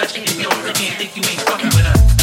If you don't think you ain't fucking with us.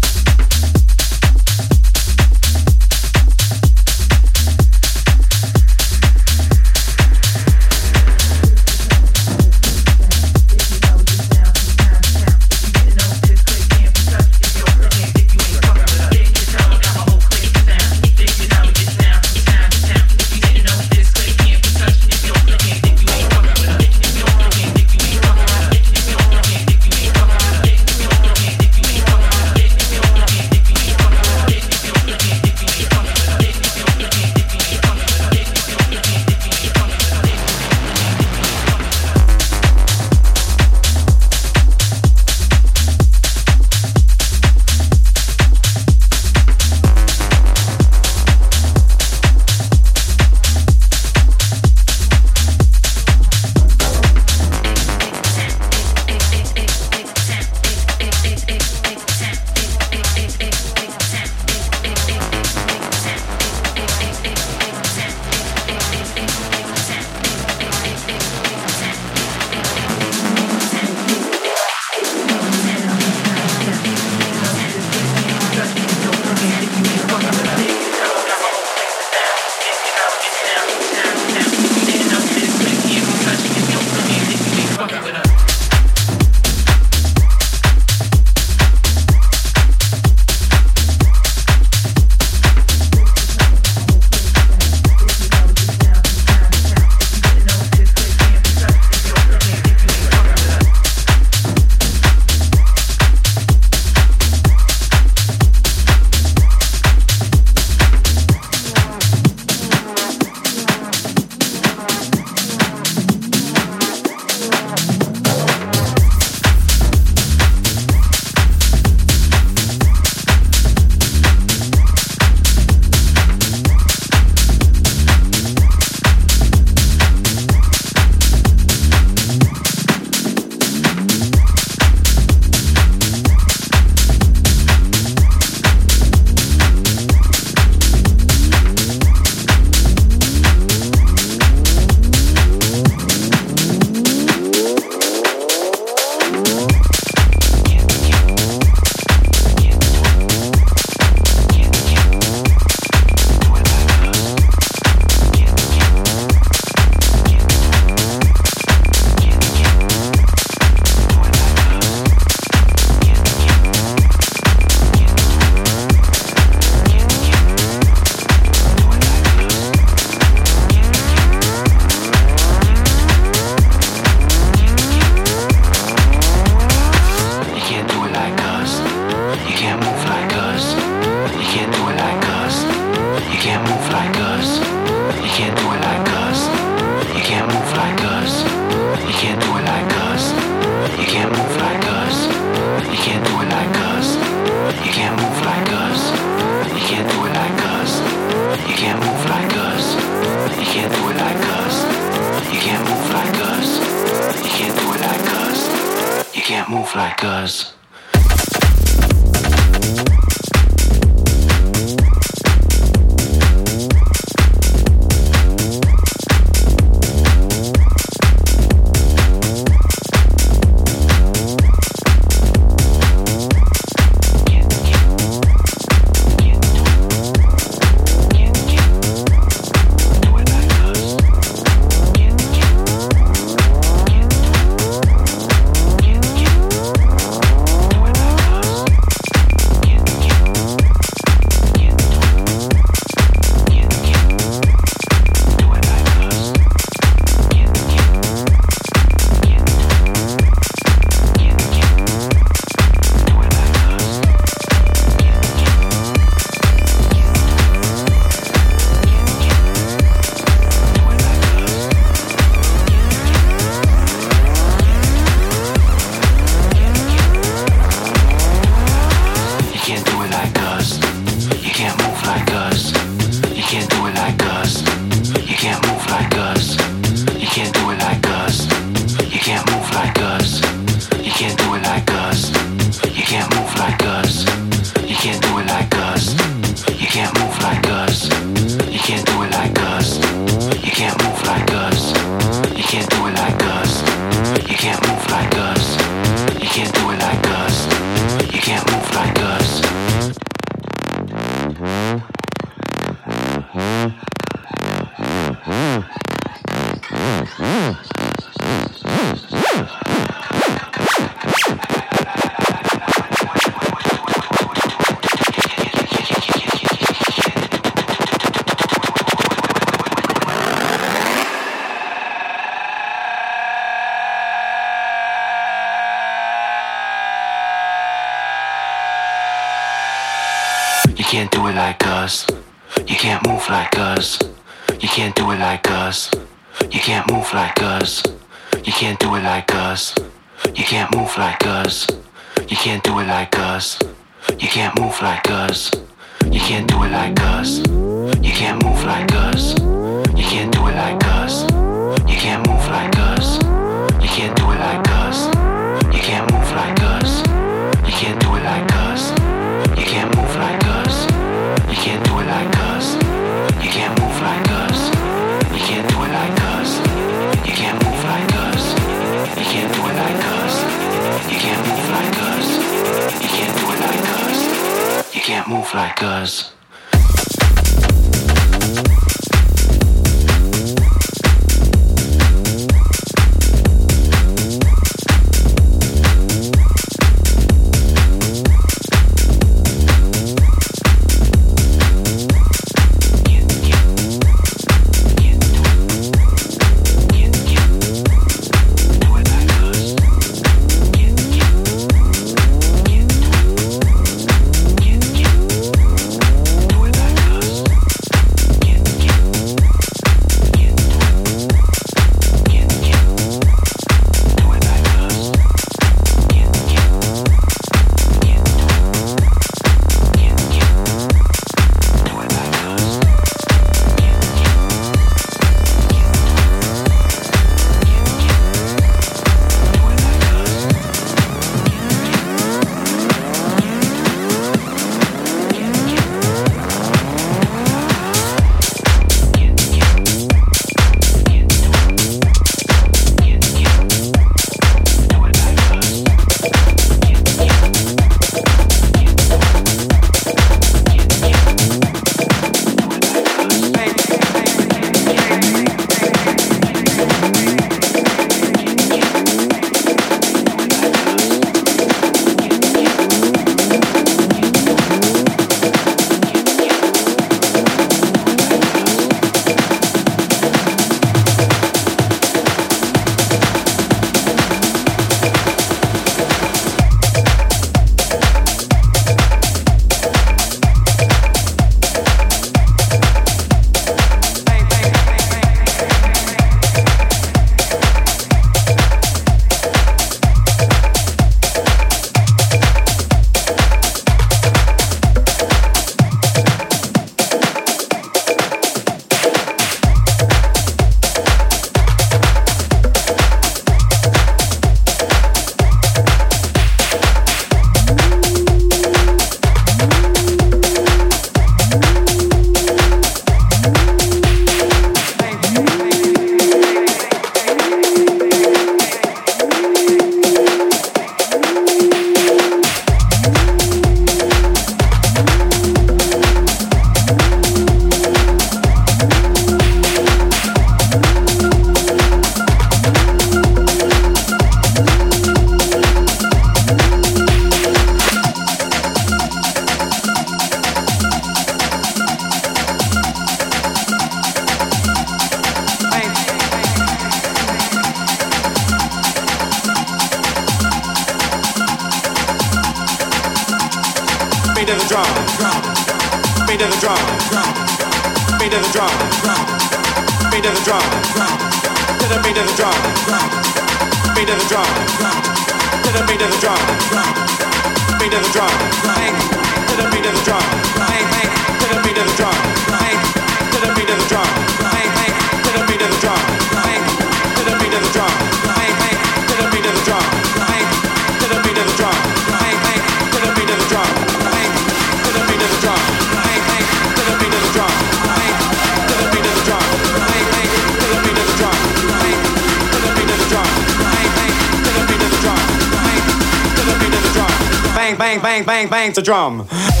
Bang, bang, bang, bang, the drum. Bang,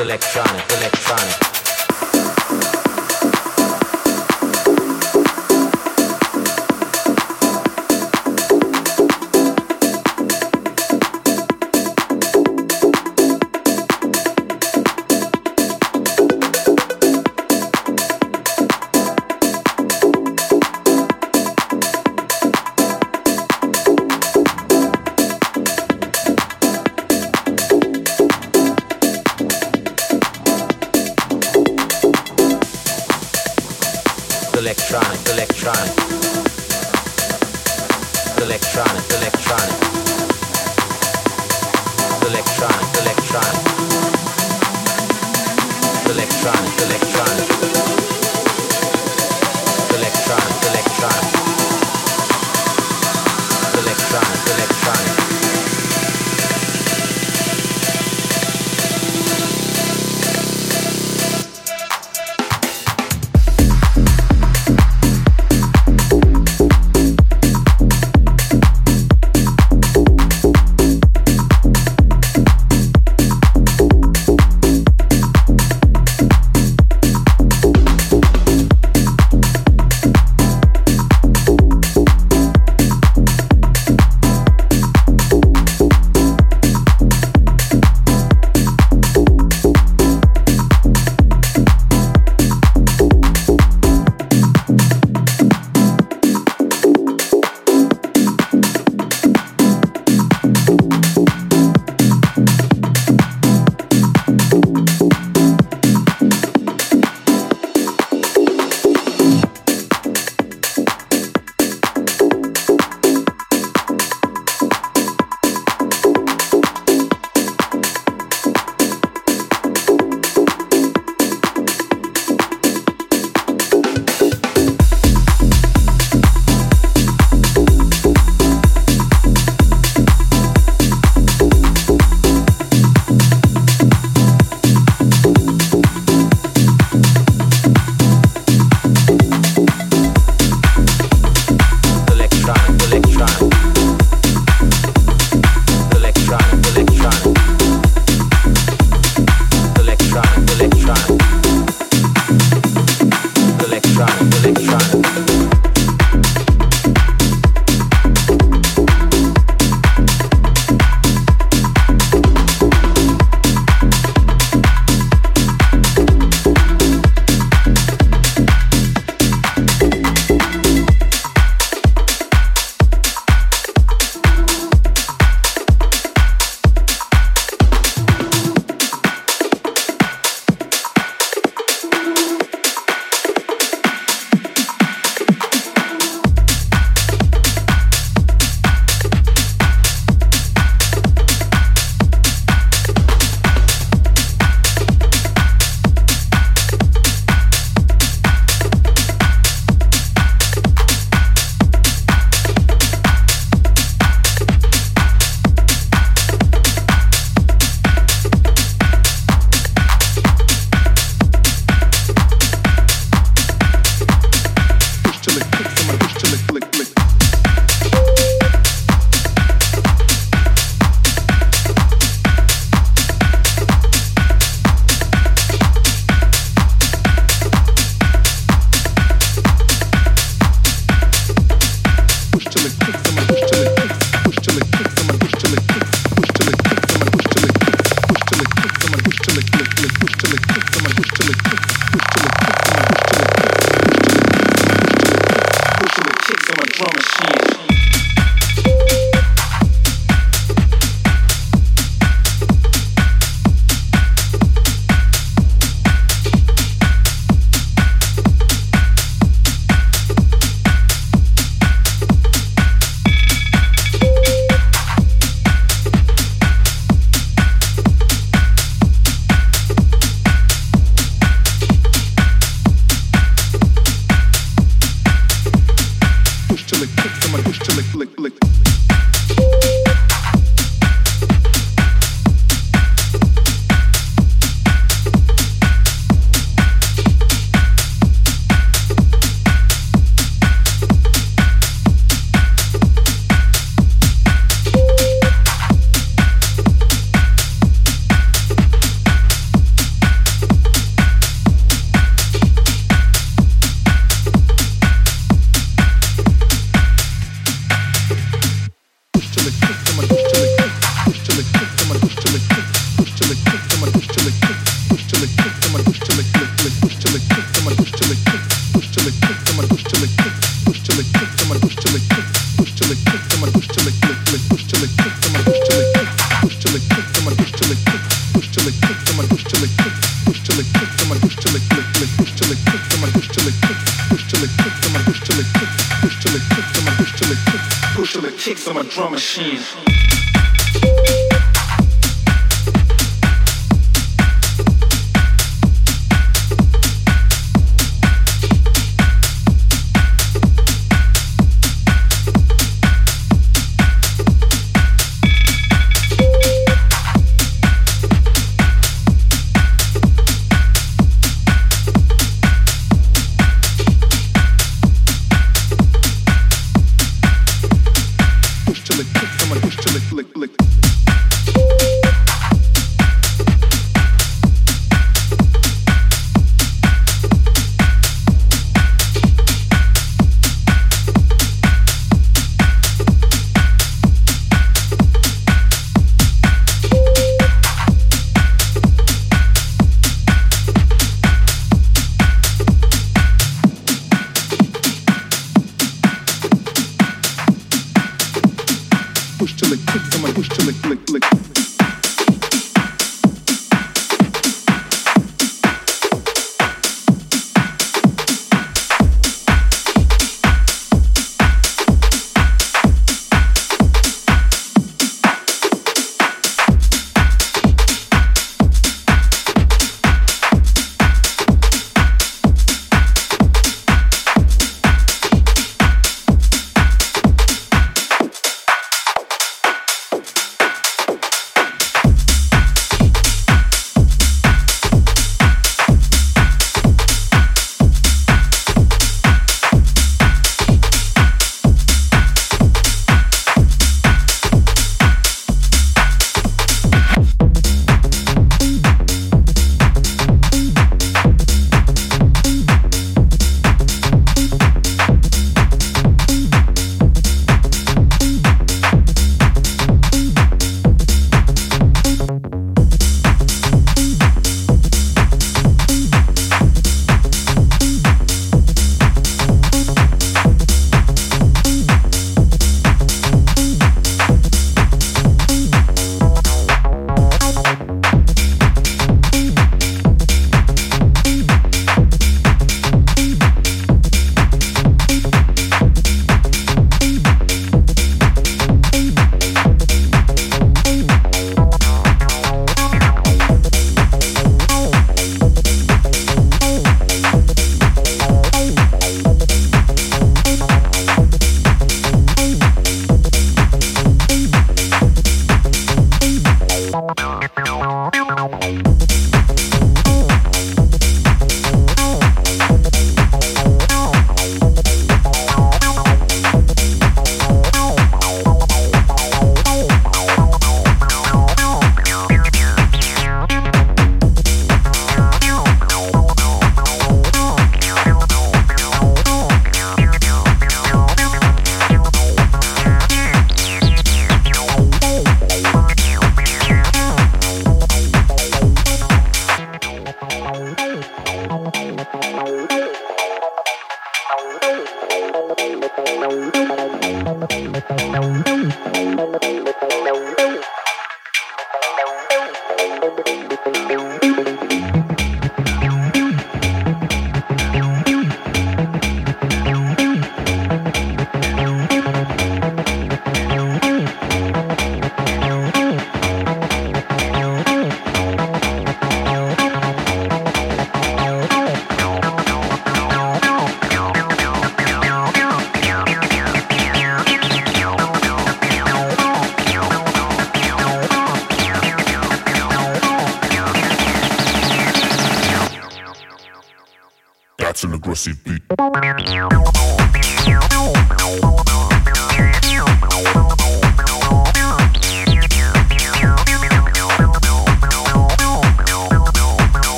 electronic, electronic.